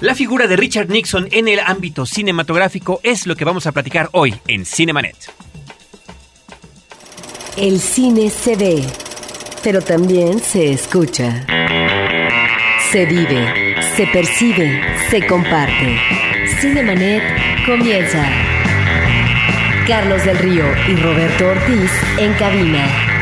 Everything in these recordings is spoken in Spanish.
La figura de Richard Nixon en el ámbito cinematográfico es lo que vamos a platicar hoy en Cinemanet. El cine se ve, pero también se escucha. Se vive, se percibe, se comparte. Cinemanet comienza. Carlos del Río y Roberto Ortiz en cabina.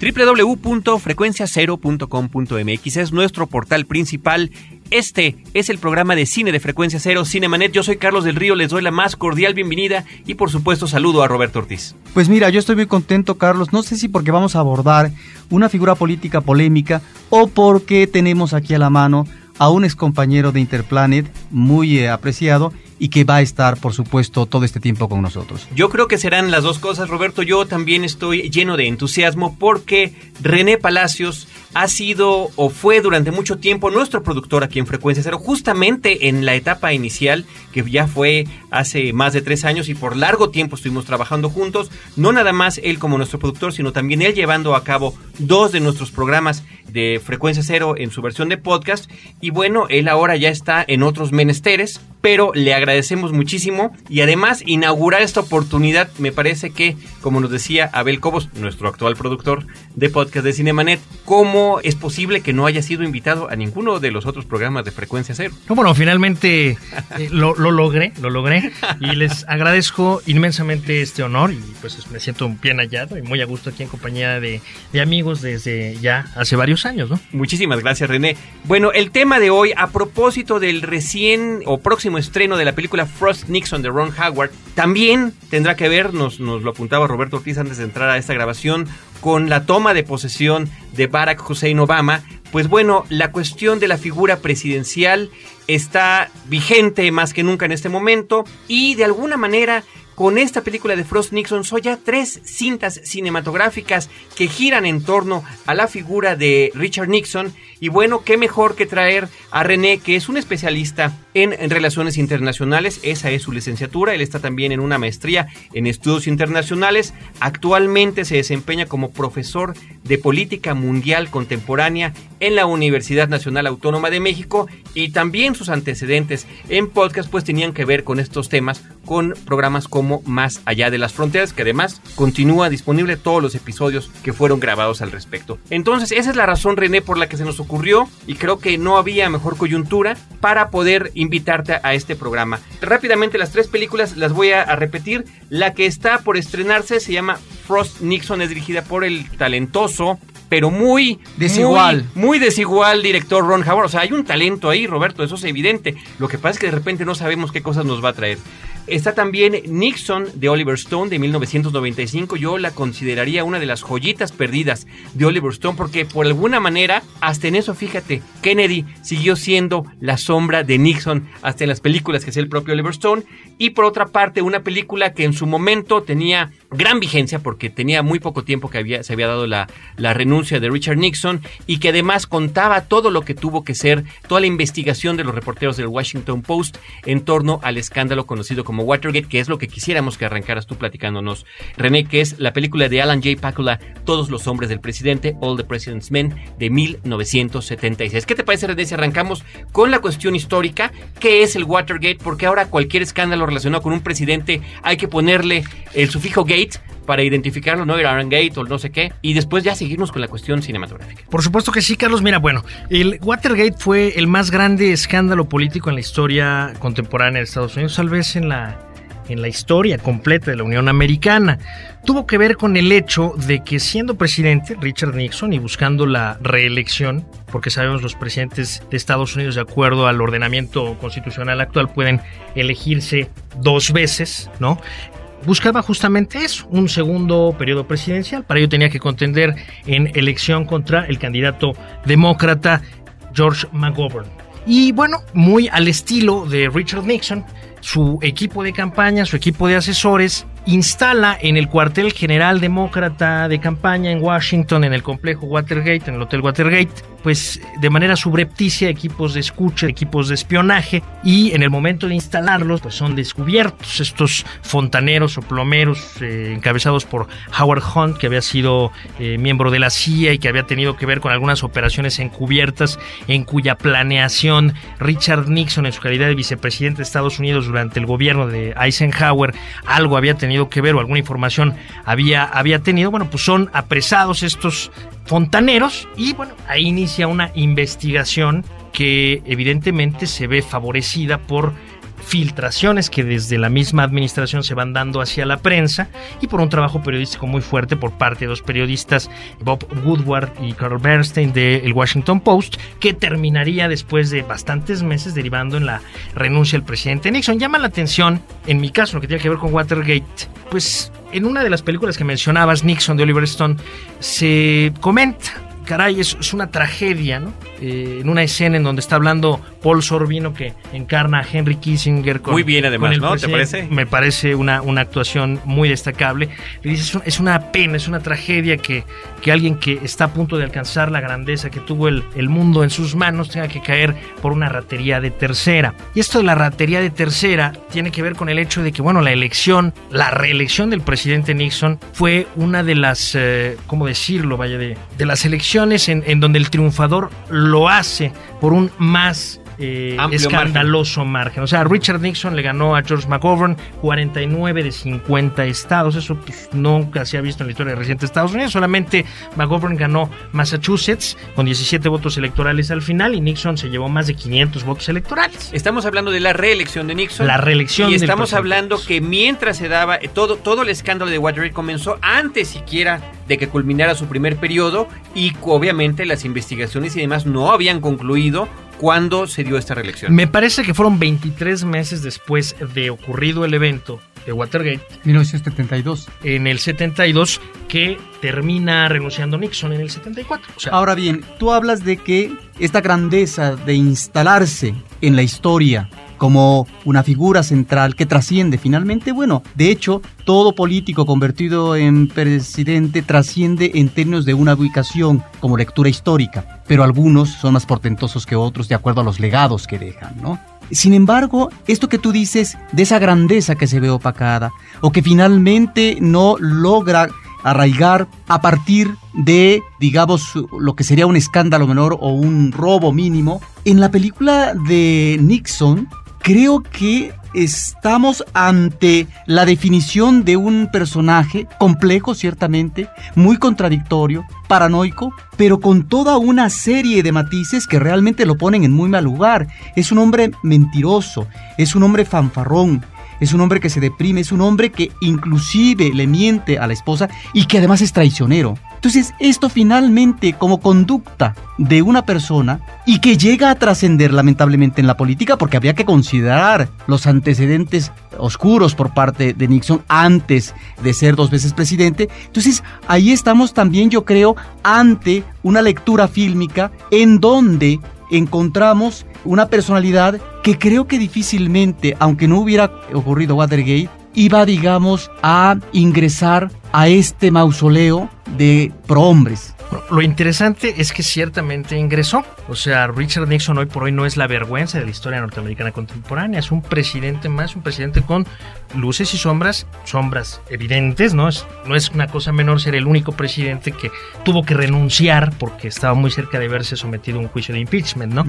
www.frecuenciacero.com.mx es nuestro portal principal. Este es el programa de cine de Frecuencia Cero, Cinemanet. Yo soy Carlos del Río, les doy la más cordial bienvenida y por supuesto saludo a Roberto Ortiz. Pues mira, yo estoy muy contento, Carlos. No sé si porque vamos a abordar una figura política polémica o porque tenemos aquí a la mano a un ex compañero de Interplanet muy eh, apreciado y que va a estar, por supuesto, todo este tiempo con nosotros. Yo creo que serán las dos cosas, Roberto. Yo también estoy lleno de entusiasmo porque René Palacios ha sido o fue durante mucho tiempo nuestro productor aquí en Frecuencia Cero, justamente en la etapa inicial, que ya fue hace más de tres años y por largo tiempo estuvimos trabajando juntos, no nada más él como nuestro productor, sino también él llevando a cabo dos de nuestros programas de Frecuencia Cero en su versión de podcast. Y bueno, él ahora ya está en otros menesteres, pero le agradecemos muchísimo y además inaugurar esta oportunidad me parece que, como nos decía Abel Cobos, nuestro actual productor de podcast de Cinemanet, ¿cómo es posible que no haya sido invitado a ninguno de los otros programas de Frecuencia Cero? No, bueno, finalmente eh, lo, lo, logré, lo logré y les agradezco inmensamente este honor y pues me siento bien hallado y muy a gusto aquí en compañía de, de amigos desde ya hace varios años, ¿no? Muchísimas gracias, René. Bueno, el tema de hoy, a propósito del recién o próximo estreno de la película Frost Nixon de Ron Howard, también tendrá que ver, nos, nos lo apuntaba Roberto Ortiz antes de entrar a esta grabación, con la toma de posesión de Barack Hussein Obama. Pues bueno, la cuestión de la figura presidencial está vigente más que nunca en este momento y de alguna manera con esta película de Frost Nixon son ya tres cintas cinematográficas que giran en torno a la figura de Richard Nixon. Y bueno, qué mejor que traer a René, que es un especialista en, relaciones internacionales. Esa es su licenciatura. Él está también en una maestría en estudios internacionales. Actualmente se desempeña como profesor de política mundial contemporánea en la Universidad Nacional Autónoma de México. Y también sus antecedentes en podcast pues tenían que ver con estos temas, con programas como más Allá de las Fronteras, que además continúa disponible todos los episodios que fueron grabados al respecto. Entonces, esa es la razón, René, por la que se nos ocurrió y creo que no había mejor coyuntura para poder invitarte a este programa. Rápidamente, las tres películas las voy a, a repetir. La que está por estrenarse se llama Frost Nixon, es dirigida por el talentoso pero muy desigual. Muy, muy, desigual director Ron Howard. O sea, hay un talento ahí, Roberto, eso es evidente. Lo que pasa es que de repente no sabemos qué cosas nos va a traer. Está también Nixon de Oliver Stone de 1995. Yo la consideraría una de las joyitas perdidas de Oliver Stone porque por alguna manera, hasta en eso, fíjate, Kennedy siguió siendo la sombra de Nixon hasta en las películas que hacía el propio Oliver Stone. Y por otra parte, una película que en su momento tenía gran vigencia porque tenía muy poco tiempo que había, se había dado la, la renuncia de Richard Nixon y que además contaba todo lo que tuvo que ser, toda la investigación de los reporteros del Washington Post en torno al escándalo conocido como Watergate, que es lo que quisiéramos que arrancaras tú platicándonos, René, que es la película de Alan J. Pakula, Todos los hombres del presidente, All the President's Men, de 1976. ¿Qué te parece, René, si arrancamos con la cuestión histórica? ¿Qué es el Watergate? Porque ahora cualquier escándalo relacionado con un presidente hay que ponerle el sufijo para identificarlo, ¿no? Iran Gate o no sé qué, y después ya seguirnos con la cuestión cinematográfica. Por supuesto que sí, Carlos. Mira, bueno, el Watergate fue el más grande escándalo político en la historia contemporánea de Estados Unidos, tal vez en la, en la historia completa de la Unión Americana. Tuvo que ver con el hecho de que siendo presidente Richard Nixon y buscando la reelección, porque sabemos los presidentes de Estados Unidos de acuerdo al ordenamiento constitucional actual pueden elegirse dos veces, ¿no? Buscaba justamente eso, un segundo periodo presidencial. Para ello tenía que contender en elección contra el candidato demócrata George McGovern. Y bueno, muy al estilo de Richard Nixon, su equipo de campaña, su equipo de asesores, instala en el cuartel general demócrata de campaña en Washington, en el complejo Watergate, en el Hotel Watergate, pues de manera subrepticia equipos de escucha, equipos de espionaje y en el momento de instalarlos pues son descubiertos estos fontaneros o plomeros eh, encabezados por Howard Hunt que había sido eh, miembro de la CIA y que había tenido que ver con algunas operaciones encubiertas en cuya planeación Richard Nixon en su calidad de vicepresidente de Estados Unidos durante el gobierno de Eisenhower algo había tenido que ver o alguna información había, había tenido, bueno pues son apresados estos fontaneros y bueno, ahí inicia una investigación que evidentemente se ve favorecida por filtraciones que desde la misma administración se van dando hacia la prensa y por un trabajo periodístico muy fuerte por parte de dos periodistas, Bob Woodward y Carl Bernstein del Washington Post, que terminaría después de bastantes meses derivando en la renuncia del presidente Nixon. Llama la atención, en mi caso, lo que tiene que ver con Watergate, pues en una de las películas que mencionabas, Nixon de Oliver Stone, se comenta caray, es, una tragedia, ¿no? Eh, en una escena en donde está hablando Paul Sorbino que encarna a Henry Kissinger. muy bien, además, ¿no? ¿Te parece? Me parece una, una actuación muy destacable. Le dice, es, una pena, es una tragedia que, que alguien que está a punto de alcanzar la grandeza que tuvo el, el mundo en sus manos tenga que caer por una ratería de tercera. Y esto de la ratería de tercera tiene que ver con el hecho de que, bueno, la elección, la reelección del presidente Nixon fue una de las, eh, ¿cómo decirlo? Vaya, de, de las elecciones en, en donde el triunfador lo hace por un más eh, escandaloso margen. O sea, Richard Nixon le ganó a George McGovern 49 de 50 estados. Eso pues, nunca se ha visto en la historia reciente de Estados Unidos. Solamente McGovern ganó Massachusetts con 17 votos electorales al final y Nixon se llevó más de 500 votos electorales. Estamos hablando de la reelección de Nixon. La reelección. Y estamos hablando que mientras se daba eh, todo, todo el escándalo de Watergate comenzó antes siquiera de que culminara su primer periodo y obviamente las investigaciones y demás no habían concluido cuándo se dio esta reelección. Me parece que fueron 23 meses después de ocurrido el evento de Watergate. 1972. En el 72 que termina renunciando Nixon en el 74. Ahora bien, tú hablas de que esta grandeza de instalarse en la historia como una figura central que trasciende finalmente, bueno, de hecho, todo político convertido en presidente trasciende en términos de una ubicación como lectura histórica, pero algunos son más portentosos que otros de acuerdo a los legados que dejan, ¿no? Sin embargo, esto que tú dices de esa grandeza que se ve opacada o que finalmente no logra arraigar a partir de, digamos, lo que sería un escándalo menor o un robo mínimo. En la película de Nixon, creo que estamos ante la definición de un personaje complejo, ciertamente, muy contradictorio, paranoico, pero con toda una serie de matices que realmente lo ponen en muy mal lugar. Es un hombre mentiroso, es un hombre fanfarrón, es un hombre que se deprime, es un hombre que inclusive le miente a la esposa y que además es traicionero. Entonces, esto finalmente como conducta de una persona y que llega a trascender lamentablemente en la política porque había que considerar los antecedentes oscuros por parte de Nixon antes de ser dos veces presidente. Entonces, ahí estamos también, yo creo, ante una lectura fílmica en donde encontramos una personalidad que creo que difícilmente, aunque no hubiera ocurrido Watergate, iba, digamos, a ingresar a este mausoleo de prohombres. Lo interesante es que ciertamente ingresó. O sea, Richard Nixon hoy por hoy no es la vergüenza de la historia norteamericana contemporánea. Es un presidente más, un presidente con luces y sombras, sombras evidentes, ¿no? Es, no es una cosa menor ser el único presidente que tuvo que renunciar porque estaba muy cerca de verse sometido a un juicio de impeachment, ¿no?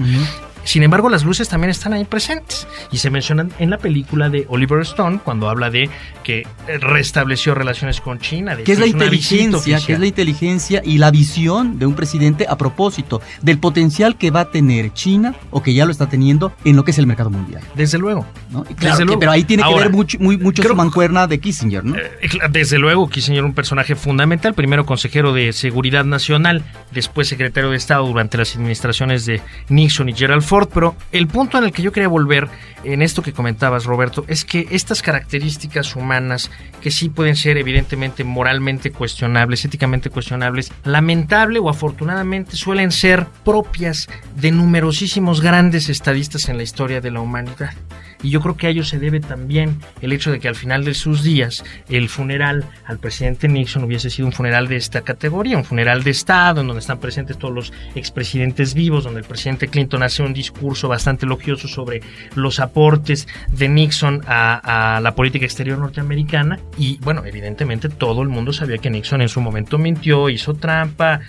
Sin embargo, las luces también están ahí presentes y se mencionan en la película de Oliver Stone cuando habla de que restableció relaciones con China. De ¿Qué es la inteligencia? ¿Qué es la inteligencia y la visión de un presidente a propósito del potencial que va a tener China o que ya lo está teniendo en lo que es el mercado mundial? Desde luego. Desde luego. Pero ahí tiene que ver mucho, muy, mucho su mancuerna de Kissinger, ¿no? Eh, desde luego, Kissinger un personaje fundamental, primero consejero de Seguridad Nacional, después secretario de Estado durante las administraciones de Nixon y Gerald Ford, pero el punto en el que yo quería volver en esto que comentabas, Roberto, es que estas características humanas, que sí pueden ser evidentemente moralmente cuestionables, éticamente cuestionables, o afortunadamente suelen ser propias de numerosísimos grandes estadistas en la historia de la humanidad. Y yo creo que a ello se debe también el hecho de que al final de sus días el funeral al presidente Nixon hubiese sido un funeral de esta categoría, un funeral de Estado, en donde están presentes todos los expresidentes vivos, donde el presidente Clinton hace un discurso bastante elogioso sobre los aportes de Nixon a, a la política exterior norteamericana. Y bueno, evidentemente todo el mundo sabía que Nixon en su momento mintió, hizo trampa,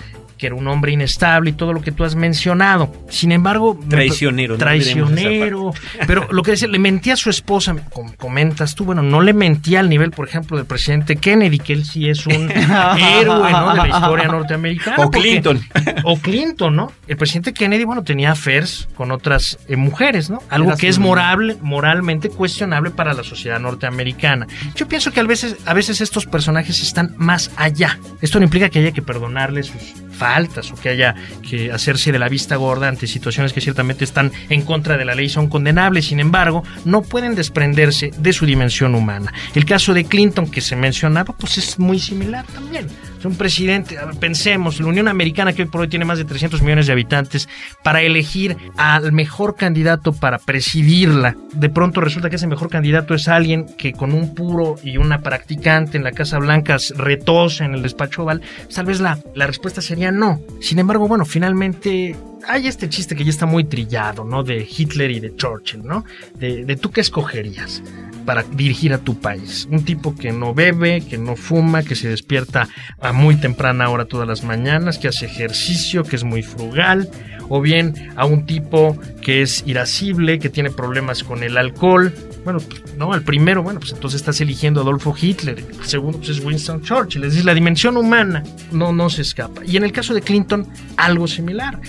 que era un hombre inestable y todo lo que tú has mencionado. Sin embargo, traicionero, traicionero. pero lo que decía, le mentía a su esposa, comentas tú, bueno, no le mentía al nivel, por ejemplo, del presidente Kennedy, que él sí es un héroe ¿no? de la historia norteamericana. O Clinton. o Clinton, ¿no? El presidente Kennedy, bueno, tenía affairs con otras eh, mujeres, ¿no? Algo que es morable, moralmente cuestionable para la sociedad norteamericana. Yo pienso que a veces, a veces estos personajes están más allá. Esto no implica que haya que perdonarles sus faltas o que haya que hacerse de la vista gorda ante situaciones que ciertamente están en contra de la ley, son condenables, sin embargo, no pueden desprenderse de su dimensión humana. El caso de Clinton que se mencionaba, pues es muy similar también. Un presidente, pensemos, la Unión Americana que hoy por hoy tiene más de 300 millones de habitantes, para elegir al mejor candidato para presidirla, de pronto resulta que ese mejor candidato es alguien que con un puro y una practicante en la Casa Blanca retosa en el despacho oval, tal vez la, la respuesta sería no. Sin embargo, bueno, finalmente hay este chiste que ya está muy trillado, ¿no? De Hitler y de Churchill, ¿no? De, de tú qué escogerías para dirigir a tu país. Un tipo que no bebe, que no fuma, que se despierta a muy temprana hora todas las mañanas, que hace ejercicio, que es muy frugal, o bien a un tipo que es irascible, que tiene problemas con el alcohol. Bueno, no, al primero, bueno, pues entonces estás eligiendo a Adolfo Hitler, el segundo pues es Winston Churchill, es decir, la dimensión humana no, no se escapa. Y en el caso de Clinton, algo similar.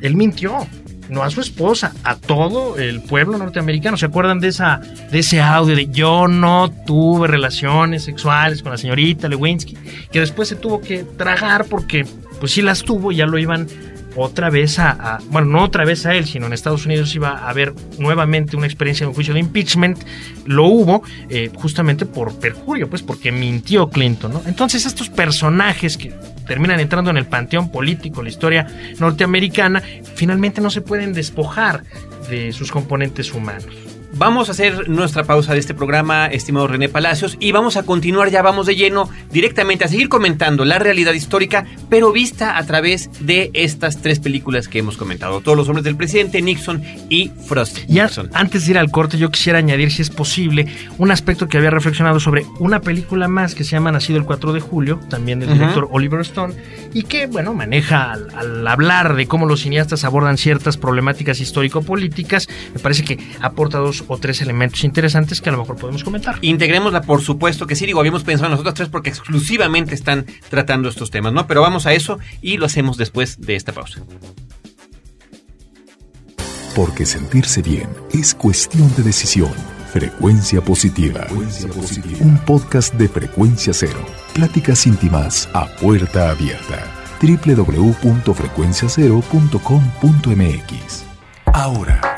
Él mintió, no a su esposa, a todo el pueblo norteamericano. ¿Se acuerdan de esa de ese audio de yo no tuve relaciones sexuales con la señorita Lewinsky, que después se tuvo que tragar porque pues sí las tuvo, ya lo iban otra vez a, bueno, no otra vez a él, sino en Estados Unidos iba a haber nuevamente una experiencia de un juicio de impeachment, lo hubo eh, justamente por perjurio, pues porque mintió Clinton, ¿no? Entonces estos personajes que terminan entrando en el panteón político, la historia norteamericana, finalmente no se pueden despojar de sus componentes humanos. Vamos a hacer nuestra pausa de este programa, estimado René Palacios, y vamos a continuar, ya vamos de lleno directamente a seguir comentando la realidad histórica, pero vista a través de estas tres películas que hemos comentado. Todos los hombres del presidente, Nixon y Frost. Ya, antes de ir al corte, yo quisiera añadir, si es posible, un aspecto que había reflexionado sobre una película más que se llama Nacido el 4 de julio, también del director Oliver Stone, y que, bueno, maneja al, al hablar de cómo los cineastas abordan ciertas problemáticas histórico-políticas, me parece que aporta dos o tres elementos interesantes que a lo mejor podemos comentar. Integrémosla, por supuesto que sí, digo, habíamos pensado nosotros tres porque exclusivamente están tratando estos temas, ¿no? Pero vamos a eso y lo hacemos después de esta pausa. Porque sentirse bien es cuestión de decisión. Frecuencia positiva. Frecuencia positiva. Un podcast de frecuencia cero. Pláticas íntimas a puerta abierta. www.frecuenciacero.com.mx. Ahora,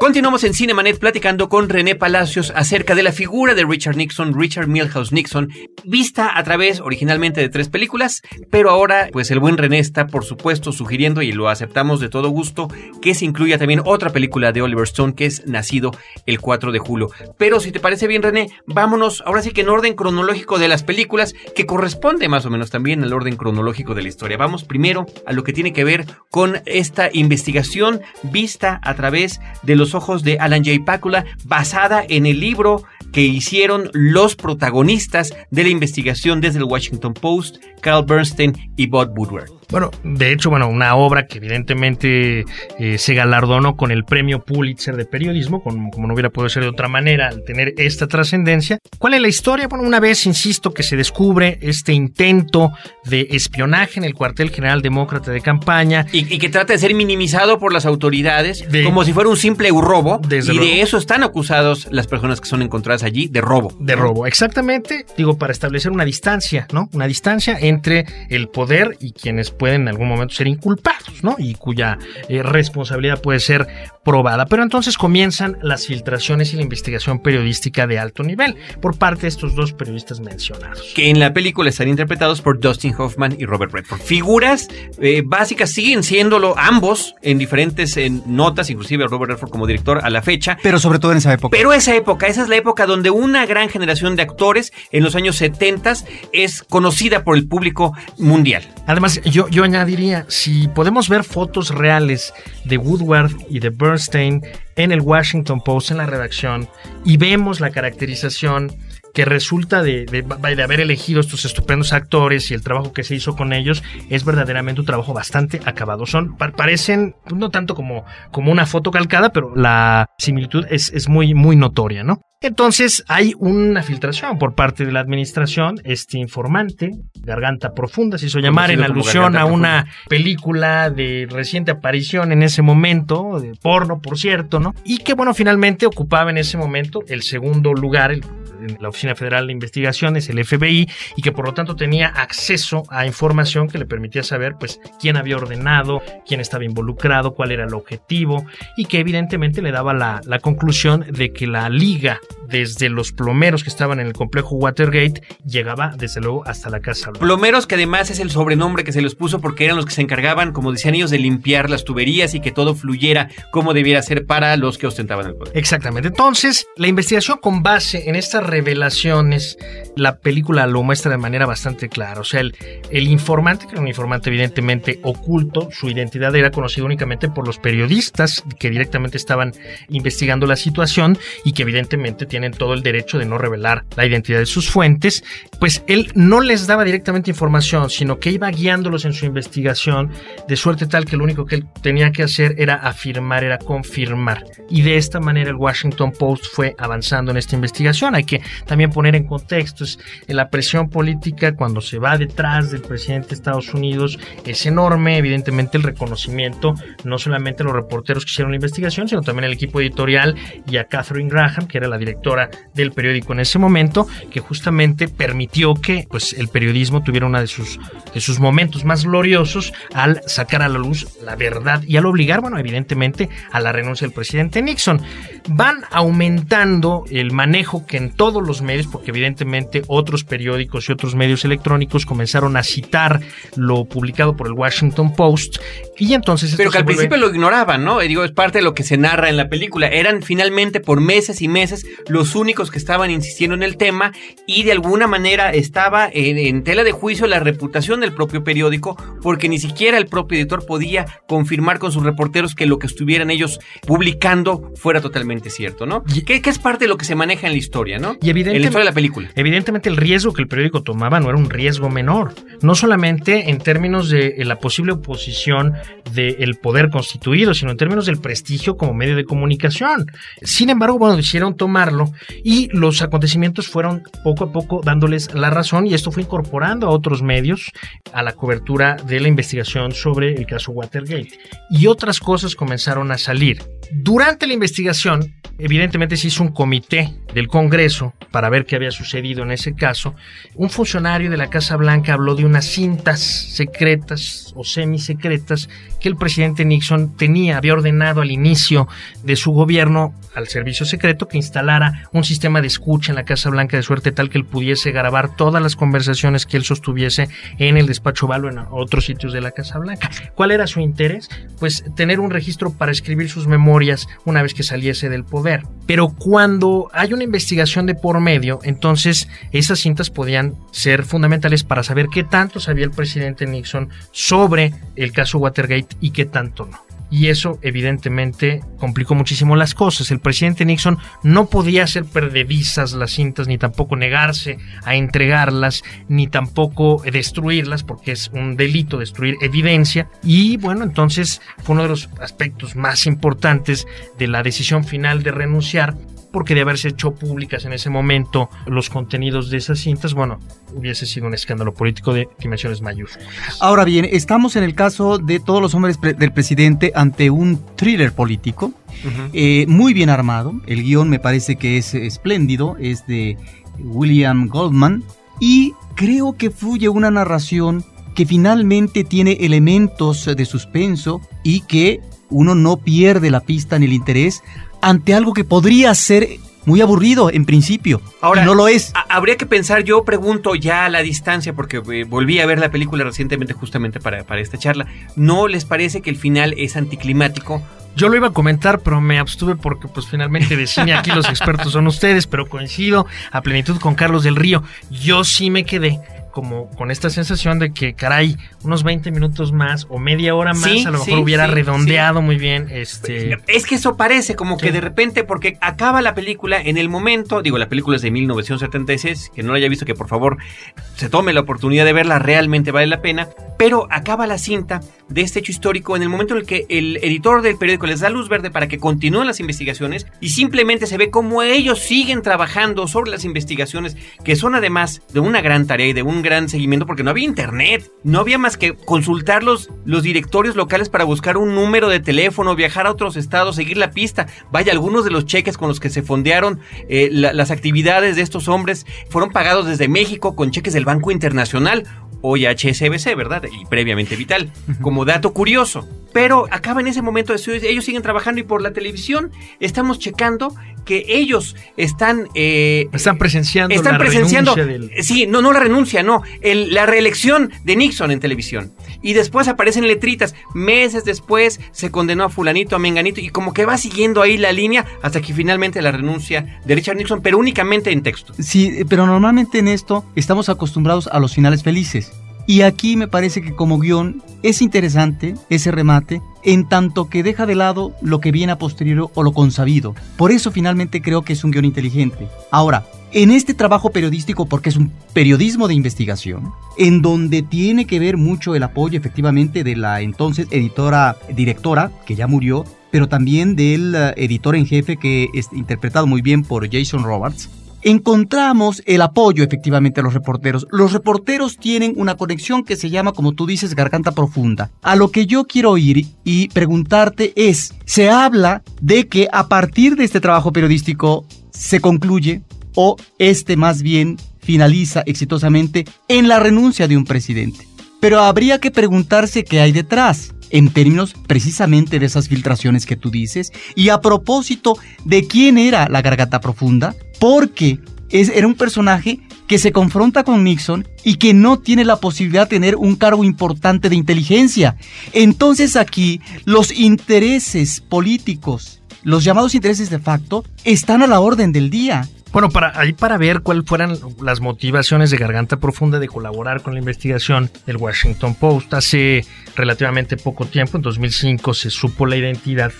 Continuamos en Cinemanet platicando con René Palacios acerca de la figura de Richard Nixon, Richard Milhouse Nixon, vista a través originalmente de tres películas, pero ahora pues el buen René está por supuesto sugiriendo y lo aceptamos de todo gusto que se incluya también otra película de Oliver Stone que es Nacido el 4 de julio. Pero si te parece bien René, vámonos ahora sí que en orden cronológico de las películas que corresponde más o menos también al orden cronológico de la historia. Vamos primero a lo que tiene que ver con esta investigación vista a través de los ojos de Alan J. Pakula, basada en el libro que hicieron los protagonistas de la investigación desde el Washington Post, Carl Bernstein y Bob Woodward. Bueno, de hecho, bueno, una obra que evidentemente eh, se galardonó con el premio Pulitzer de periodismo, como, como no hubiera podido ser de otra manera al tener esta trascendencia. ¿Cuál es la historia? Bueno, una vez, insisto, que se descubre este intento de espionaje en el cuartel general demócrata de campaña. Y, y que trata de ser minimizado por las autoridades de, como si fuera un simple robo Desde y luego. de eso están acusados las personas que son encontradas allí de robo. De robo, exactamente, digo, para establecer una distancia, ¿no? Una distancia entre el poder y quienes pueden en algún momento ser inculpados, ¿no? Y cuya eh, responsabilidad puede ser probada. Pero entonces comienzan las filtraciones y la investigación periodística de alto nivel por parte de estos dos periodistas mencionados. Que en la película están interpretados por Dustin Hoffman y Robert Redford. Figuras eh, básicas siguen siéndolo ambos en diferentes en notas, inclusive Robert Redford como director a la fecha. Pero sobre todo en esa época. Pero esa época, esa es la época donde una gran generación de actores en los años 70 es conocida por el público mundial. Además, yo, yo añadiría, si podemos ver fotos reales de Woodward y de Bernstein en el Washington Post, en la redacción, y vemos la caracterización que resulta de, de, de, haber elegido estos estupendos actores y el trabajo que se hizo con ellos es verdaderamente un trabajo bastante acabado. Son, pa parecen, no tanto como, como una foto calcada, pero la similitud es, es muy, muy notoria, ¿no? Entonces hay una filtración por parte de la administración. Este informante, Garganta Profunda, se hizo llamar en alusión a una película de reciente aparición en ese momento, de porno, por cierto, ¿no? Y que, bueno, finalmente ocupaba en ese momento el segundo lugar, el en la Oficina Federal de Investigaciones, el FBI, y que por lo tanto tenía acceso a información que le permitía saber pues quién había ordenado, quién estaba involucrado, cuál era el objetivo, y que evidentemente le daba la, la conclusión de que la liga desde los plomeros que estaban en el complejo Watergate llegaba desde luego hasta la casa. Blanca. Plomeros que además es el sobrenombre que se les puso porque eran los que se encargaban, como decían ellos, de limpiar las tuberías y que todo fluyera como debiera ser para los que ostentaban el poder. Exactamente. Entonces, la investigación con base en estas revelaciones, la película lo muestra de manera bastante clara. O sea, el, informante, que era un informante evidentemente oculto, su identidad era conocida únicamente por los periodistas que directamente estaban investigando la situación y que evidentemente tienen todo el derecho de no revelar la identidad de sus fuentes, pues él no les daba directamente información, sino que iba guiándolos en su investigación de suerte tal que lo único que él tenía que hacer era afirmar, era confirmar. Y de esta manera el Washington Post fue avanzando en esta investigación. Hay que también poner en contexto, en la presión política cuando se va detrás del presidente de Estados Unidos es enorme, evidentemente el reconocimiento, no solamente a los reporteros que hicieron la investigación, sino también al equipo editorial y a Catherine Graham, que era la directora del periódico en ese momento, que justamente permitió que pues, el periodismo tuviera uno de sus, de sus momentos más gloriosos al sacar a la luz la verdad y al obligar, bueno, evidentemente a la renuncia del presidente Nixon. Van aumentando el manejo que en todos los medios, porque evidentemente otros periódicos y otros medios electrónicos comenzaron a citar lo publicado por el Washington Post y entonces... Pero que al vuelve... principio lo ignoraban, ¿no? Digo, es parte de lo que se narra en la película. Eran finalmente por meses y meses los únicos que estaban insistiendo en el tema y de alguna manera estaba en, en tela de juicio la reputación del propio periódico porque ni siquiera el propio editor podía confirmar con sus reporteros que lo que estuvieran ellos publicando fuera totalmente cierto, ¿no? Y, que, que, es parte de lo que se maneja en la historia, ¿no? Y evidentemente, de la película. El riesgo que el periódico tomaba no era un riesgo menor, no solamente en términos de la posible oposición del poder constituido, sino en términos del prestigio como medio de comunicación. Sin embargo, bueno, decidieron tomarlo y los acontecimientos fueron poco a poco dándoles la razón y esto fue incorporando a otros medios a la cobertura de la investigación sobre el caso Watergate. Y otras cosas comenzaron a salir. Durante la investigación, evidentemente se hizo un comité del Congreso para ver qué había sucedido en ese caso. Un funcionario de la Casa Blanca habló de unas cintas secretas o semisecretas que el presidente Nixon tenía, había ordenado al inicio de su gobierno al servicio secreto que instalara un sistema de escucha en la Casa Blanca de suerte tal que él pudiese grabar todas las conversaciones que él sostuviese en el despacho Oval o en otros sitios de la Casa Blanca. ¿Cuál era su interés? Pues tener un registro para escribir sus memorias una vez que saliese del poder. Pero cuando hay una investigación de por medio, entonces esas cintas podían ser fundamentales para saber qué tanto sabía el presidente Nixon sobre el caso Watergate y qué tanto no y eso evidentemente complicó muchísimo las cosas. El presidente Nixon no podía hacer perdedizas las cintas, ni tampoco negarse a entregarlas, ni tampoco destruirlas, porque es un delito destruir evidencia. Y bueno, entonces fue uno de los aspectos más importantes de la decisión final de renunciar porque de haberse hecho públicas en ese momento los contenidos de esas cintas, bueno, hubiese sido un escándalo político de dimensiones mayúsculas. Ahora bien, estamos en el caso de todos los hombres pre del presidente ante un thriller político eh, muy bien armado. El guion me parece que es espléndido, es de William Goldman y creo que fluye una narración que finalmente tiene elementos de suspenso y que uno no pierde la pista ni el interés ante algo que podría ser muy aburrido en principio. Ahora, no lo es. Habría que pensar, yo pregunto ya a la distancia, porque eh, volví a ver la película recientemente justamente para, para esta charla, ¿no les parece que el final es anticlimático? Yo lo iba a comentar, pero me abstuve porque pues finalmente de cine aquí los expertos son ustedes, pero coincido a plenitud con Carlos del Río. Yo sí me quedé como con esta sensación de que, caray, unos 20 minutos más o media hora más, a lo mejor hubiera redondeado muy bien. Este... Es que eso parece como que de repente, porque acaba la película en el momento, digo, la película es de 1976, que no la haya visto, que por favor se tome la oportunidad de verla, realmente vale la pena, pero acaba la cinta de este hecho histórico en el momento en el que el editor del periódico les da luz verde para que continúen las investigaciones y simplemente se ve cómo ellos siguen trabajando sobre las investigaciones, que son además de una gran tarea y de un gran seguimiento porque no había internet, no había más que consultar los, los directorios locales para buscar un número de teléfono, viajar a otros estados, seguir la pista. Vaya, algunos de los cheques con los que se fondearon eh, las actividades de estos hombres fueron pagados desde México con cheques del Banco Internacional hoy HSBC, ¿verdad? Y previamente Vital, como dato curioso. Pero acaba en ese momento, ellos siguen trabajando y por la televisión estamos checando que ellos están... Eh, están presenciando están presenciando, Sí, no, no la renuncia, no, la reelección de Nixon en televisión. Y después aparecen letritas, meses después se condenó a fulanito, a menganito, y como que va siguiendo ahí la línea hasta que finalmente la renuncia de Richard Nixon, pero únicamente en texto. Sí, pero normalmente en esto estamos acostumbrados a los finales felices. Y aquí me parece que como guion es interesante ese remate en tanto que deja de lado lo que viene a posteriori o lo consabido. Por eso finalmente creo que es un guion inteligente. Ahora, en este trabajo periodístico, porque es un periodismo de investigación, en donde tiene que ver mucho el apoyo efectivamente de la entonces editora, directora, que ya murió, pero también del eh, editor en jefe que es interpretado muy bien por Jason Roberts, encontramos el apoyo efectivamente a los reporteros. Los reporteros tienen una conexión que se llama, como tú dices, garganta profunda. A lo que yo quiero ir y preguntarte es, se habla de que a partir de este trabajo periodístico se concluye o este más bien finaliza exitosamente en la renuncia de un presidente. Pero habría que preguntarse qué hay detrás en términos precisamente de esas filtraciones que tú dices y a propósito de quién era la garganta profunda, porque era un personaje que se confronta con Nixon y que no tiene la posibilidad de tener un cargo importante de inteligencia. Entonces aquí los intereses políticos, los llamados intereses de facto, están a la orden del día. Bueno, para ahí para ver cuáles fueran las motivaciones de Garganta Profunda de colaborar con la investigación del Washington Post. Hace relativamente poco tiempo, en 2005, se supo la identidad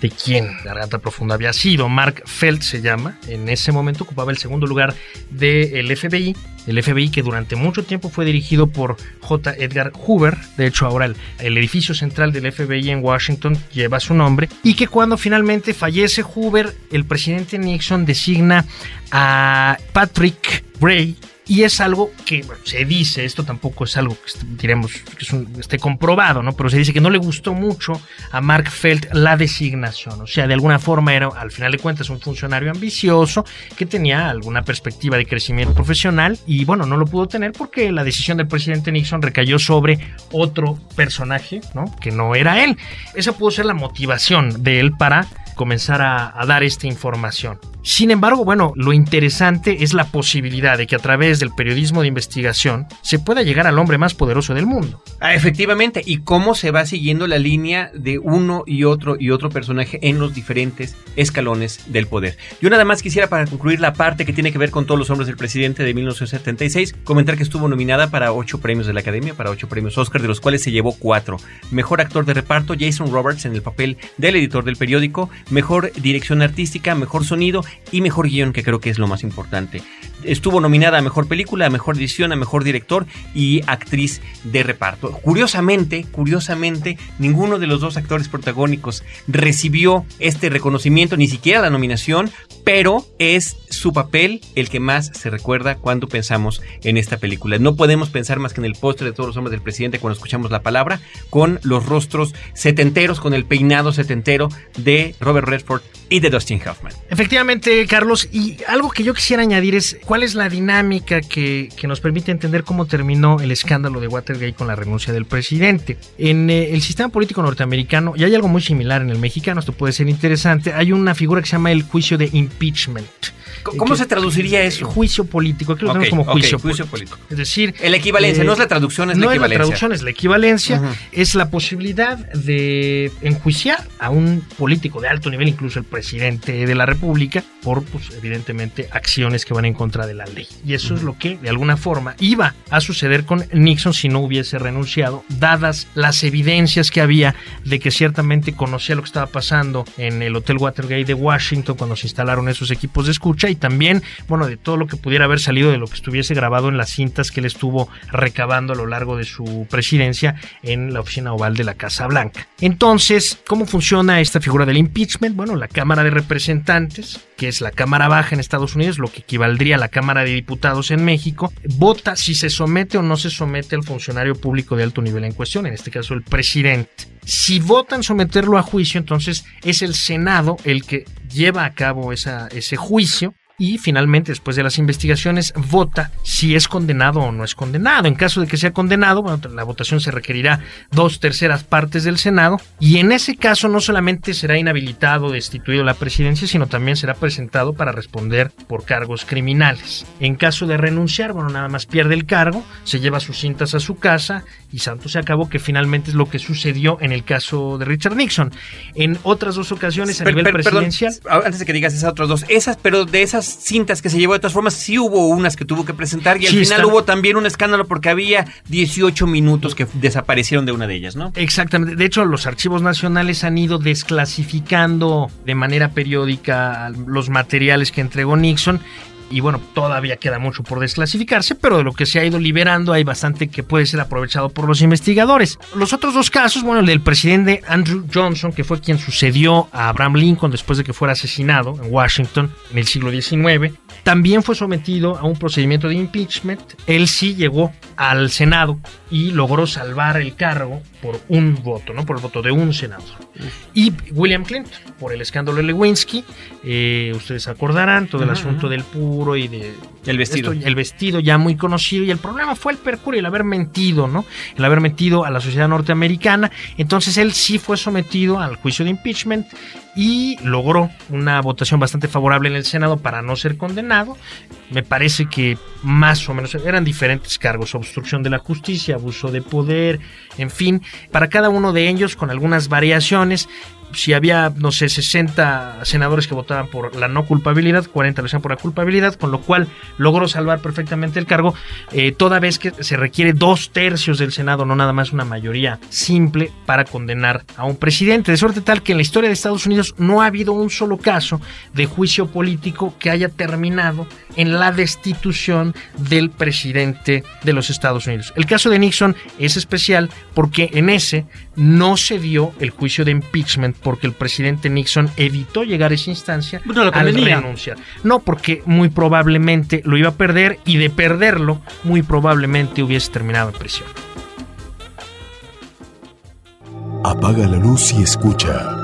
de quién Garganta Profunda había sido. Mark Felt se llama. En ese momento ocupaba el segundo lugar del FBI. El FBI que durante mucho tiempo fue dirigido por J. Edgar Hoover. De hecho, ahora el, el, edificio central del FBI en Washington lleva su nombre. Y que cuando finalmente fallece Hoover, el presidente Nixon designa a Patrick Bray y es algo que se dice, esto tampoco es algo que diremos que esté comprobado, ¿no? Pero se dice que no le gustó mucho a Mark Felt la designación. O sea, de alguna forma era, al final de cuentas, un funcionario ambicioso que tenía alguna perspectiva de crecimiento profesional y bueno, no lo pudo tener porque la decisión del presidente Nixon recayó sobre otro personaje, ¿no? Que no era él. Esa pudo ser la motivación de él para comenzar a, dar esta información. Sin embargo, bueno, lo interesante es la posibilidad de que a través del periodismo de investigación se pueda llegar al hombre más poderoso del mundo. Ah, efectivamente, y cómo se va siguiendo la línea de uno y otro y otro personaje en los diferentes escalones del poder. Yo nada más quisiera para concluir la parte que tiene que ver con todos los hombres del presidente de 1976, comentar que estuvo nominada para ocho premios de la Academia, para ocho premios Oscar, de los cuales se llevó cuatro. Mejor actor de reparto, Jason Roberts en el papel del editor del periódico, mejor dirección artística, mejor sonido y mejor guion, que creo que es lo más importante. Estuvo nominada a mejor película, a mejor edición, a mejor director y actriz de reparto. Curiosamente, curiosamente, ninguno de los dos actores protagónicos recibió este reconocimiento, ni siquiera la nominación, pero es su papel el que más se recuerda cuando pensamos en esta película. No podemos pensar más que en el postre de todos los hombres del presidente cuando escuchamos la palabra, con los rostros setenteros, con el peinado setentero de Robert Redford y de Dustin Hoffman. Efectivamente, Carlos, y algo que yo quisiera añadir es cuál es la dinámica que, que nos permite entender cómo terminó el escándalo de Watergate con la renuncia del presidente. En eh, el sistema político norteamericano, y hay algo muy similar en el mexicano, esto puede ser interesante, hay una figura que se llama el juicio de impeachment. ¿Cómo se traduciría eso? Juicio político, aquí lo tenemos como juicio, juicio político. Es decir, la equivalencia, no es la traducción, es la equivalencia. No es la traducción, es la equivalencia, es la posibilidad de enjuiciar a un político de alto nivel, incluso el presidente de la República, por, pues, evidentemente, acciones que van en contra de la ley. Y eso es lo que, de alguna forma, iba a suceder con Nixon si no hubiese renunciado, dadas las evidencias que había de que ciertamente conocía lo que estaba pasando en el Hotel Watergate de Washington cuando se instalaron esos equipos de escucha y también, bueno, de todo lo que pudiera haber salido de lo que estuviese grabado en las cintas que él estuvo recabando a lo largo de su presidencia en la oficina oval de la Casa Blanca. Entonces, ¿cómo funciona esta figura del impeachment? Bueno, la Cámara de Representantes, que es la Cámara Baja en Estados Unidos, lo que equivaldría a la Cámara de Diputados en México, vota si se somete o no se somete al funcionario público de alto nivel en cuestión, en este caso el presidente. Si votan someterlo a juicio, entonces es el Senado el que lleva a cabo esa, ese juicio y finalmente, después de las investigaciones, vota si es condenado o no es condenado. En caso de que sea condenado, la votación se requerirá dos terceras partes del Senado y en ese caso no solamente será inhabilitado o destituido la presidencia, sino también será presentado para responder por cargos criminales. En caso de renunciar, bueno, nada más pierde el cargo, se lleva sus cintas a su casa y santo se acabó que finalmente es lo que sucedió en el caso de Richard Nixon. En otras dos ocasiones a nivel presidencial... antes de que digas esas otras dos, esas, pero de esas cintas que se llevó de todas formas, sí hubo unas que tuvo que presentar y al final hubo también un escándalo porque había 18 minutos que desaparecieron de una de ellas, ¿no? Exactamente. De hecho, los archivos nacionales han ido desclasificando de manera periódica los materiales que entregó Nixon y bueno, todavía queda mucho por desclasificarse, pero de lo que se ha ido liberando hay bastante que puede ser aprovechado por los investigadores. Los otros dos casos, bueno, el del presidente Andrew Johnson, que fue quien sucedió a Abraham Lincoln después de que fuera asesinado en Washington en el siglo XIX, también fue sometido a un procedimiento de impeachment. Él sí llegó al Senado y logró salvar el cargo por un voto, ¿no? Por el voto de un senador. Y William Clinton, por el escándalo de Lewinsky, eh, ustedes acordarán todo el asunto del puro y de... El vestido. el vestido ya muy conocido. Y el problema fue el percurio, el haber mentido, ¿no? El haber mentido a la sociedad norteamericana. Entonces él sí fue sometido al juicio de impeachment y logró una votación bastante favorable en el Senado para no ser condenado. Me parece que más o menos eran diferentes cargos, obstrucción de la justicia, abuso de poder, en fin, para cada uno de ellos con algunas variaciones si había, no sé, 60 senadores que votaban por la no culpabilidad, 40 lo hacían por la culpabilidad, con lo cual logró salvar perfectamente el cargo, eh, toda vez que se requiere dos tercios del Senado, no nada más una mayoría simple para condenar a un presidente. De suerte tal que en la historia de Estados Unidos no ha habido un solo caso de juicio político que haya terminado en la destitución del presidente de los Estados Unidos. El caso de Nixon es especial porque en ese no se dio el juicio de impeachment porque el presidente Nixon evitó llegar a esa instancia al renunciar. No, porque muy probablemente lo iba a perder y de perderlo muy probablemente hubiese terminado en prisión. Apaga la luz y escucha.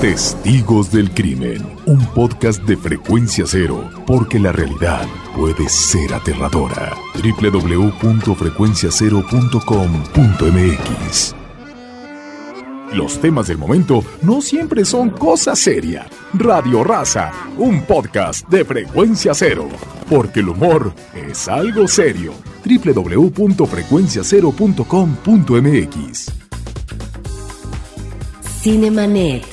Testigos del Crimen, un podcast de frecuencia cero, porque la realidad puede ser aterradora. www.frecuenciacero.com.mx Los temas del momento no siempre son cosa seria. Radio Raza, un podcast de frecuencia cero, porque el humor es algo serio. www.frecuenciacero.com.mx Cinemanet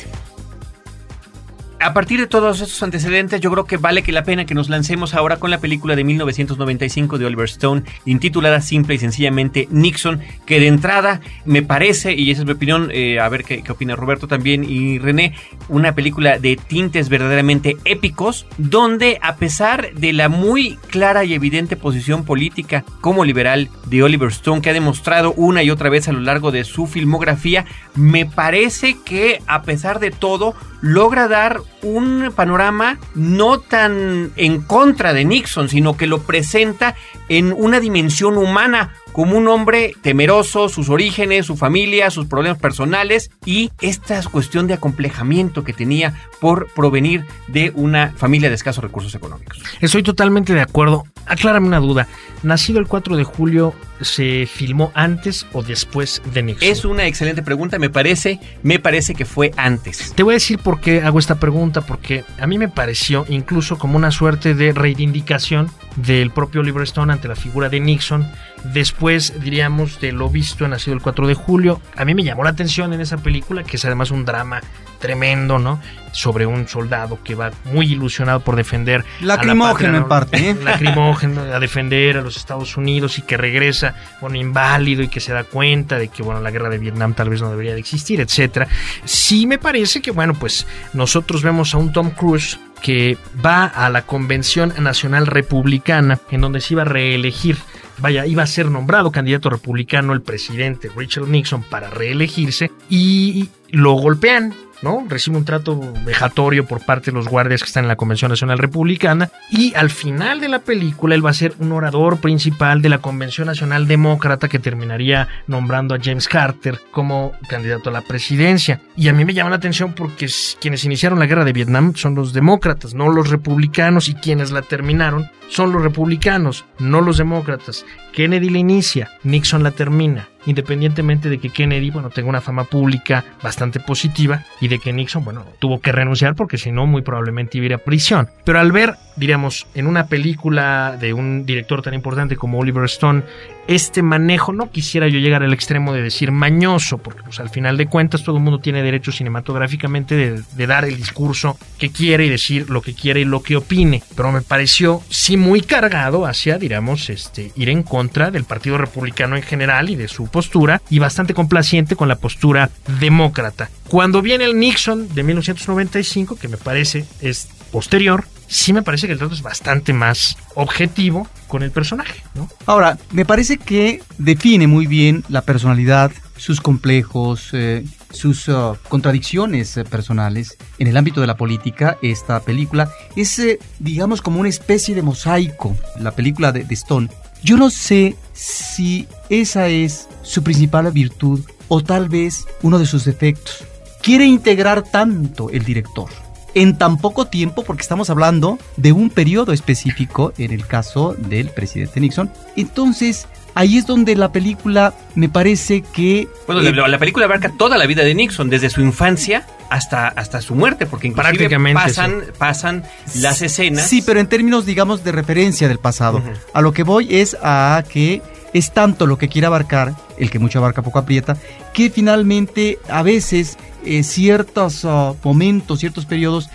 a partir de todos estos antecedentes, yo creo que vale que la pena que nos lancemos ahora con la película de 1995 de Oliver Stone, intitulada simple y sencillamente Nixon, que de entrada me parece, y esa es mi opinión, eh, a ver qué, qué, opina Roberto también y René, una película de tintes verdaderamente épicos, donde a pesar de la muy clara y evidente posición política como liberal de Oliver Stone, que ha demostrado una y otra vez a lo largo de su filmografía, me parece que a pesar de todo logra dar un panorama no tan en contra de Nixon, sino que lo presenta en una dimensión humana como un hombre temeroso, sus orígenes, su familia, sus problemas personales y esta cuestión de acomplejamiento que tenía por provenir de una familia de escasos recursos económicos. Estoy totalmente de acuerdo. Aclárame una duda. ¿Nacido el 4 de julio se filmó antes o después de Nixon? Es una excelente pregunta, me parece, me parece que fue antes. Te voy a decir por qué hago esta pregunta, porque a mí me pareció incluso como una suerte de reivindicación del propio Oliver Stone ante la figura de Nixon Después, diríamos, de lo visto en Nacido el 4 de julio, a mí me llamó la atención en esa película, que es además un drama tremendo, ¿no? Sobre un soldado que va muy ilusionado por defender. Lacrimógeno en parte. ¿eh? Lacrimógeno, a defender a los Estados Unidos y que regresa, bueno, inválido y que se da cuenta de que, bueno, la guerra de Vietnam tal vez no debería de existir, etcétera. Sí me parece que, bueno, pues nosotros vemos a un Tom Cruise que va a la Convención Nacional Republicana, en donde se iba a reelegir vaya, iba a ser nombrado candidato republicano el presidente Richard Nixon para reelegirse y lo golpean ¿no? Recibe un trato vejatorio por parte de los guardias que están en la Convención Nacional Republicana y al final de la película él va a ser un orador principal de la Convención Nacional Demócrata que terminaría nombrando a James Carter como candidato a la presidencia. Y a mí me llama la atención porque quienes iniciaron la guerra de Vietnam son los demócratas, no los republicanos y quienes la terminaron son los republicanos, no los demócratas. Kennedy la inicia, Nixon la termina independientemente de que Kennedy, bueno, tenga una fama pública bastante positiva y de que Nixon, bueno, tuvo que renunciar porque si no, muy probablemente iba a prisión. Pero al ver, diríamos, en una película de un director tan importante como Oliver Stone, este manejo, no quisiera yo llegar al extremo de decir mañoso, porque pues, al final de cuentas todo el mundo tiene derecho cinematográficamente de, dar el discurso que quiere y decir lo que quiere y lo que opine, pero me pareció sí muy cargado hacia, digamos, este, ir en contra del Partido Republicano en general y de su postura, y bastante complaciente con la postura demócrata. Cuando viene el Nixon de 1995, que me parece es posterior, sí me parece que el trato es bastante más objetivo con el personaje. Ahora, me parece que define muy bien la personalidad, sus complejos, eh, sus uh, contradicciones eh, personales en el ámbito de la política. Esta película es, eh, digamos, como una especie de mosaico, la película de, de Stone. Yo no sé si esa es su principal virtud o tal vez uno de sus defectos. Quiere integrar tanto el director en tan poco tiempo, porque estamos hablando de un periodo específico en el caso del presidente Nixon. Entonces, ahí es donde la película me parece que... Bueno, la, película abarca toda la vida de Nixon, desde su infancia hasta, hasta su muerte, porque Prácticamente pasan, pasan las escenas. Sí, pero en términos, digamos, de referencia del pasado. A lo que voy es a que es tanto lo que quiere abarcar, el que mucho abarca poco aprieta, que finalmente a veces eh, ciertos ah, momentos, ciertos periodos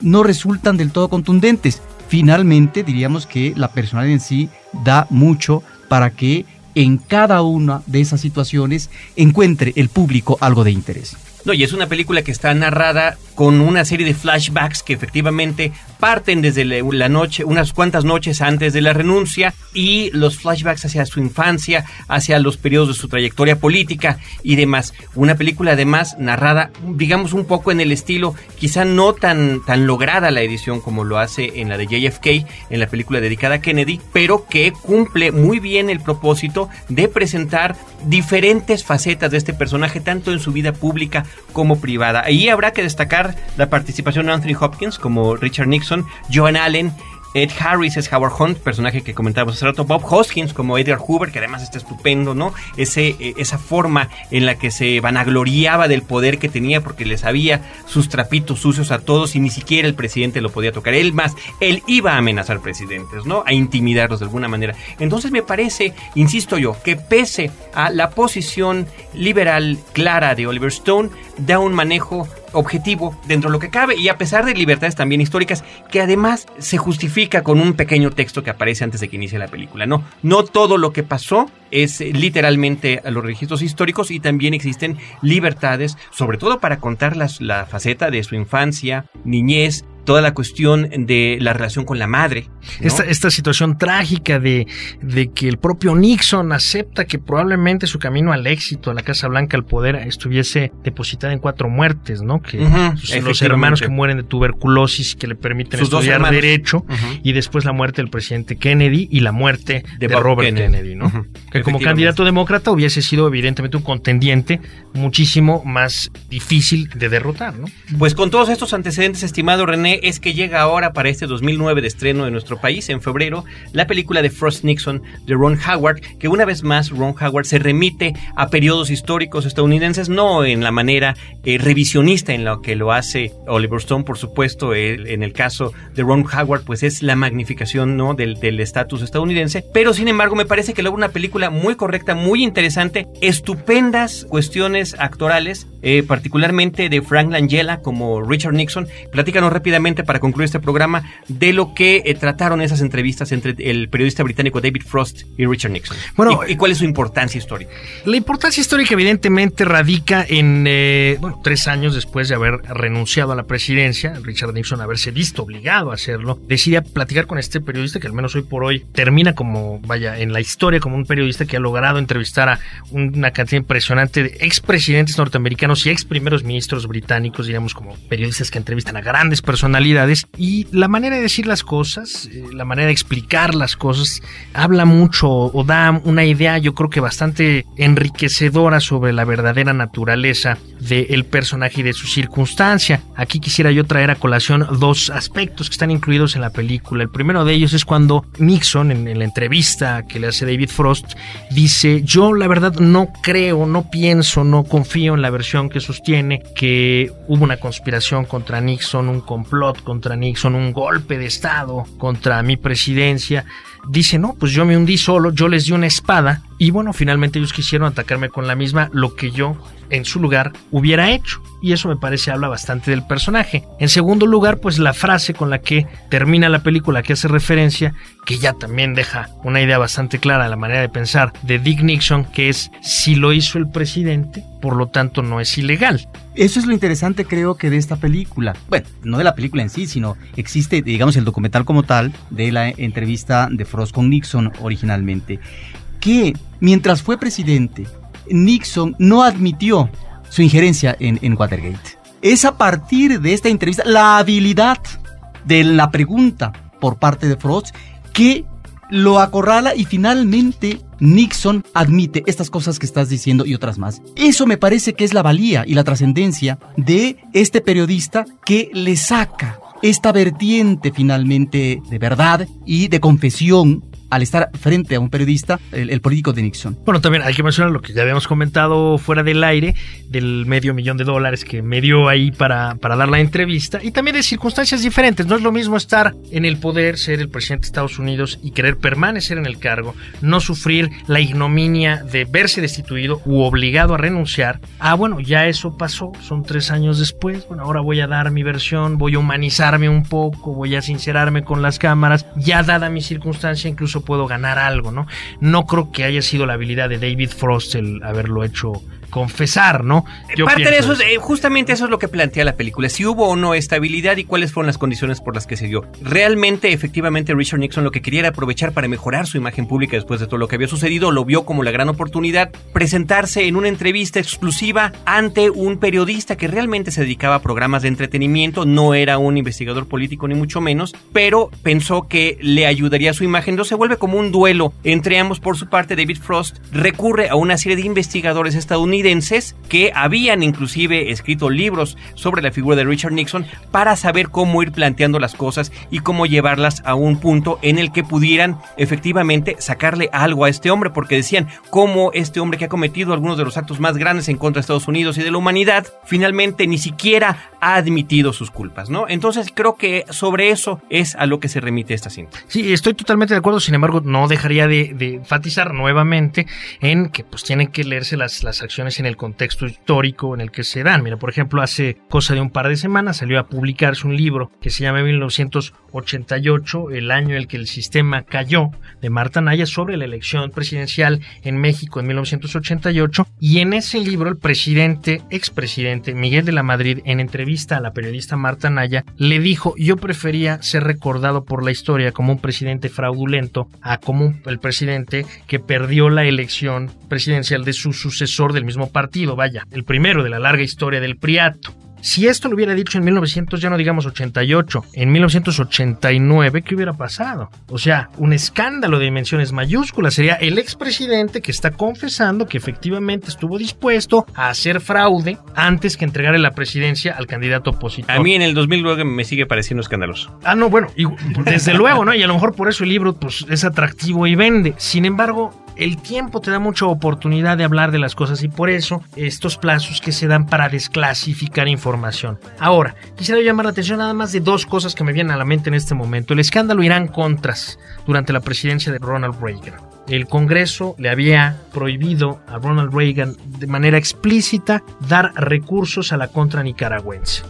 no resultan del todo contundentes. Finalmente, diríamos que la personalidad en sí da mucho para que en cada una de esas situaciones encuentre el público algo de interés. No, y es una película que está narrada con una serie de flashbacks que efectivamente parten desde la noche, unas cuantas noches antes de la renuncia y los flashbacks hacia su infancia, hacia los periodos de su trayectoria política y demás. Una película además narrada, digamos, un poco en el estilo, quizá no tan, tan lograda la edición como lo hace en la de JFK, en la película dedicada a Kennedy, pero que cumple muy bien el propósito de presentar diferentes facetas de este personaje, tanto en su vida pública como privada. Ahí habrá que destacar la participación de Anthony Hopkins como Richard Nixon, Joan Allen, Ed Harris es Howard Hunt, personaje que comentábamos hace rato. Bob Hoskins como Edgar Hoover, que además está estupendo, ¿no? Ese, eh, esa forma en la que se vanagloriaba del poder que tenía porque les había sus trapitos sucios a todos y ni siquiera el presidente lo podía tocar. Él más, él iba a amenazar presidentes, ¿no? A intimidarlos de alguna manera. Entonces me parece, insisto yo, que pese a la posición liberal clara de Oliver Stone, da un manejo objetivo dentro de lo que cabe y a pesar de libertades también históricas que además se justifica con un pequeño texto que aparece antes de que inicie la película. No, no todo lo que pasó es literalmente a los registros históricos y también existen libertades, sobre todo para contar la faceta de su infancia, niñez, toda la cuestión de la relación con la madre. Esta, esta situación trágica de, de que el propio Nixon acepta que probablemente su camino al éxito, a la Casa Blanca, al poder, estuviese depositada en cuatro muertes, ¿no? Que los hermanos que mueren de tuberculosis que le permiten estudiar derecho y después la muerte del presidente Kennedy y la muerte de, Robert Kennedy, ¿no? Que como candidato demócrata hubiese sido evidentemente un contendiente muchísimo más difícil de derrotar, ¿no? Pues con todos estos antecedentes, estimado René, es que llega ahora para este 2009 de estreno de nuestro país, en febrero, la película de Frost Nixon de Ron Howard, que una vez más Ron Howard se remite a periodos históricos estadounidenses, no en la manera eh, revisionista en la que lo hace Oliver Stone, por supuesto, en el caso de Ron Howard, pues es la magnificación ¿no? del estatus estadounidense, pero sin embargo me parece que logra una película muy correcta, muy interesante, estupendas cuestiones actorales, eh, particularmente de Frank Langella como Richard Nixon. Platícanos rápidamente para concluir este programa de lo que eh, trataron esas entrevistas entre el periodista británico David Frost y Richard Nixon. Bueno, ¿Y, cuál es su importancia histórica? La importancia histórica evidentemente radica en eh, bueno, tres años después de haber renunciado a la presidencia, Richard Nixon haberse visto obligado a hacerlo, decide platicar con este periodista que al menos hoy por hoy termina como, vaya, en la historia como un periodista que ha logrado entrevistar a una cantidad impresionante de expresidentes norteamericanos y ex primeros ministros británicos, digamos como periodistas que entrevistan a grandes y la manera de decir las cosas, eh, la manera de explicar las cosas, habla mucho o da una idea yo creo que bastante enriquecedora sobre la verdadera naturaleza del personaje y de su circunstancia. Aquí quisiera yo traer a colación dos aspectos que están incluidos en la película. El primero de ellos es cuando Nixon, en, la entrevista que le hace David Frost, dice, yo la verdad no creo, no pienso, no confío en la versión que sostiene que hubo una conspiración contra Nixon, un complot contra Nixon, un golpe de Estado contra mi presidencia. Dice, no, pues yo me hundí solo, yo les di una espada y bueno, finalmente ellos quisieron atacarme con la misma, lo que yo en su lugar hubiera hecho. Y eso me parece habla bastante del personaje. En segundo lugar, pues la frase con la que termina la película que hace referencia, que ya también deja una idea bastante clara de la manera de pensar de Dick Nixon, que es si lo hizo el presidente, por lo tanto no es ilegal. Eso es lo interesante creo que de esta película. Bueno, no de la película en sí, sino existe, digamos, el documental como tal de la entrevista de Frost con Nixon originalmente. Que mientras fue presidente, Nixon no admitió su injerencia en, Watergate. Es a partir de esta entrevista, la habilidad de la pregunta por parte de Frost que lo acorrala y finalmente Nixon admite estas cosas que estás diciendo y otras más. Eso me parece que es la valía y la trascendencia de este periodista que le saca esta vertiente finalmente de verdad y de confesión al estar frente a un periodista, el, político de Nixon. Bueno, también hay que mencionar lo que ya habíamos comentado fuera del aire, del medio millón de dólares que me dio ahí para, para dar la entrevista, y también de circunstancias diferentes. No es lo mismo estar en el poder, ser el presidente de Estados Unidos y querer permanecer en el cargo, no sufrir la ignominia de verse destituido u obligado a renunciar. Ah, bueno, ya eso pasó, son tres años después, bueno, ahora voy a dar mi versión, voy a humanizarme un poco, voy a sincerarme con las cámaras, ya dada mi circunstancia, incluso puedo ganar algo, ¿no? No creo que haya sido la habilidad de David Frost el haberlo hecho confesar, ¿no? Parte de eso, es, eh, justamente eso es lo que plantea la película, si hubo o no estabilidad y cuáles fueron las condiciones por las que se dio. Realmente, efectivamente, Richard Nixon lo que quería era aprovechar para mejorar su imagen pública después de todo lo que había sucedido, lo vio como la gran oportunidad, presentarse en una entrevista exclusiva ante un periodista que realmente se dedicaba a programas de entretenimiento, no era un investigador político ni mucho menos, pero pensó que le ayudaría a su imagen, entonces se vuelve como un duelo entre ambos. Por su parte, David Frost recurre a una serie de investigadores estadounidenses que habían inclusive escrito libros sobre la figura de Richard Nixon para saber cómo ir planteando las cosas y cómo llevarlas a un punto en el que pudieran efectivamente sacarle algo a este hombre, porque decían cómo este hombre que ha cometido algunos de los actos más grandes en contra de Estados Unidos y de la humanidad, finalmente ni siquiera ha admitido sus culpas, ¿no? Entonces creo que sobre eso es a lo que se remite esta cinta. Sí, estoy totalmente de acuerdo, sin embargo, no dejaría de, enfatizar nuevamente en que pues tienen que leerse las, las acciones en el contexto histórico en el que se dan. Mira, por ejemplo, hace cosa de un par de semanas salió a publicarse un libro que se llama 1988, el año en el que el sistema cayó, de Marta Naya, sobre la elección presidencial en México en 1988. Y en ese libro, el presidente, expresidente Miguel de la Madrid, en entrevista a la periodista Marta Naya, le dijo: Yo prefería ser recordado por la historia como un presidente fraudulento a como el presidente que perdió la elección presidencial de su sucesor del mismo partido, vaya, el primero de la larga historia del Priato. Si esto lo hubiera dicho en 1900, ya no digamos 88, en 1989, ¿qué hubiera pasado? O sea, un escándalo de dimensiones mayúsculas. Sería el expresidente que está confesando que efectivamente estuvo dispuesto a hacer fraude antes que entregarle la presidencia al candidato opositor. A mí en el 2009 me sigue pareciendo escandaloso. Ah, no, bueno, desde luego, ¿no? Y a lo mejor por eso el libro pues, es atractivo y vende. Sin embargo, el tiempo te da mucha oportunidad de hablar de las cosas y por eso estos plazos que se dan para desclasificar información. Ahora, quisiera llamar la atención nada más de dos cosas que me vienen a la mente en este momento. El escándalo Irán Contras durante la presidencia de Ronald Reagan. El Congreso le había prohibido a Ronald Reagan de manera explícita dar recursos a la contra nicaragüense.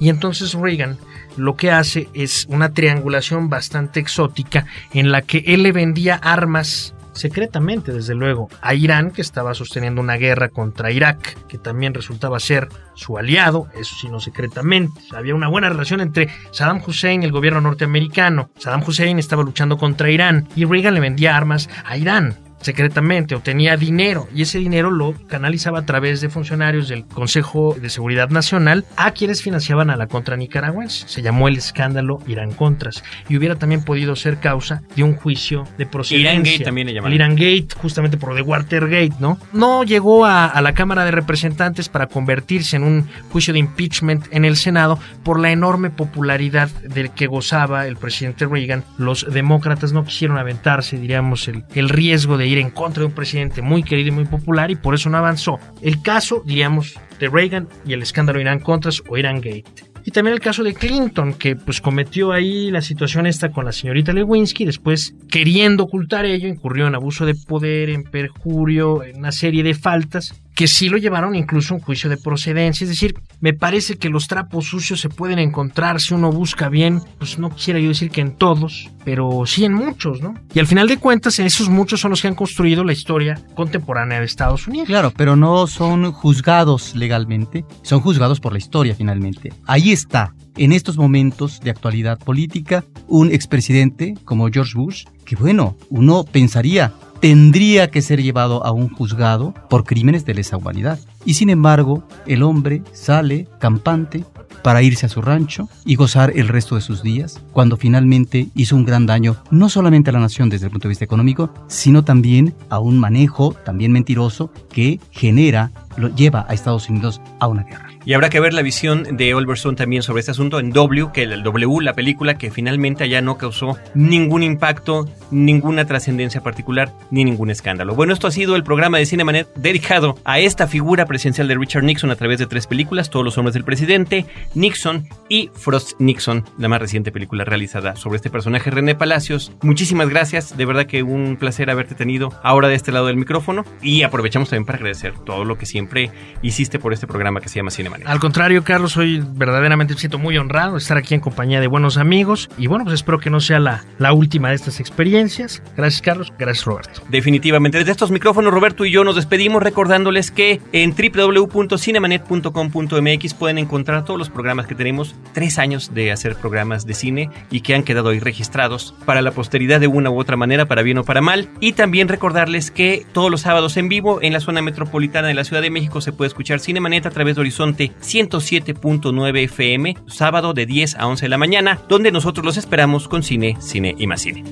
Y entonces Reagan lo que hace es una triangulación bastante exótica en la que él le vendía armas secretamente, desde luego, a Irán, que estaba sosteniendo una guerra contra Irak, que también resultaba ser su aliado, eso sí, no secretamente. Había una buena relación entre Saddam Hussein y el gobierno norteamericano. Saddam Hussein estaba luchando contra Irán y Reagan le vendía armas a Irán secretamente o tenía dinero y ese dinero lo canalizaba a través de funcionarios del Consejo de Seguridad Nacional a quienes financiaban a la contra nicaragüense. Se llamó el escándalo Irán Contras y hubiera también podido ser causa de un juicio de procedencia. Irán Gate también le llamaron. El Irán Gate, justamente por lo de Watergate, ¿no? No llegó a, a la Cámara de Representantes para convertirse en un juicio de impeachment en el Senado por la enorme popularidad del que gozaba el presidente Reagan. Los demócratas no quisieron aventarse, diríamos, el, el riesgo de ir en contra de un presidente muy querido y muy popular y por eso no avanzó. El caso, diríamos, de Reagan y el escándalo Irán Contras o Irán Gate. Y también el caso de Clinton, que pues cometió ahí la situación esta con la señorita Lewinsky, después queriendo ocultar ello, incurrió en abuso de poder, en perjurio, en una serie de faltas que sí lo llevaron incluso a un juicio de procedencia. Es decir, me parece que los trapos sucios se pueden encontrar si uno busca bien, pues no quisiera yo decir que en todos, pero sí en muchos, ¿no? Y al final de cuentas, esos muchos son los que han construido la historia contemporánea de Estados Unidos. Claro, pero no son juzgados legalmente, son juzgados por la historia finalmente. Ahí está, en estos momentos de actualidad política, un expresidente como George Bush, que bueno, uno pensaría, tendría que ser llevado a un juzgado por crímenes de lesa humanidad. Y sin embargo, el hombre sale campante para irse a su rancho y gozar el resto de sus días, cuando finalmente hizo un gran daño no solamente a la nación desde el punto de vista económico, sino también a un manejo también mentiroso que genera, lo lleva a Estados Unidos a una guerra. Y habrá que ver la visión de Oliver Stone también sobre este asunto en W, que el W, la película que finalmente allá no causó ningún impacto, ninguna trascendencia particular, ni ningún escándalo. Bueno, esto ha sido el programa de Cinemanet dedicado a esta figura presidencial de Richard Nixon a través de tres películas, Todos los hombres del presidente, Nixon y Frost Nixon, la más reciente película realizada sobre este personaje, René Palacios. Muchísimas gracias, de verdad que un placer haberte tenido ahora de este lado del micrófono y aprovechamos también para agradecer todo lo que siempre hiciste por este programa que se llama Cinemanet. Al contrario, Carlos, hoy verdaderamente me siento muy honrado de estar aquí en compañía de buenos amigos y bueno, pues espero que no sea la, la última de estas experiencias. Gracias, Carlos. Gracias, Roberto. Definitivamente. Desde estos micrófonos, Roberto y yo nos despedimos recordándoles que en www.cinemanet.com.mx pueden encontrar todos los programas que tenemos, tres años de hacer programas de cine y que han quedado ahí registrados para la posteridad de una u otra manera, para bien o para mal. Y también recordarles que todos los sábados en vivo en la zona metropolitana de la Ciudad de México se puede escuchar Cinemanet a través de Horizonte 107.9 FM, sábado de 10 a 11 de la mañana, donde nosotros los esperamos con cine, cine y más cine.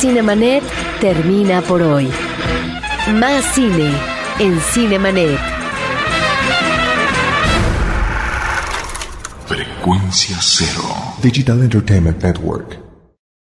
Cinemanet termina por hoy. Más cine en Cinemanet. Frecuencia cero. Digital Entertainment Network.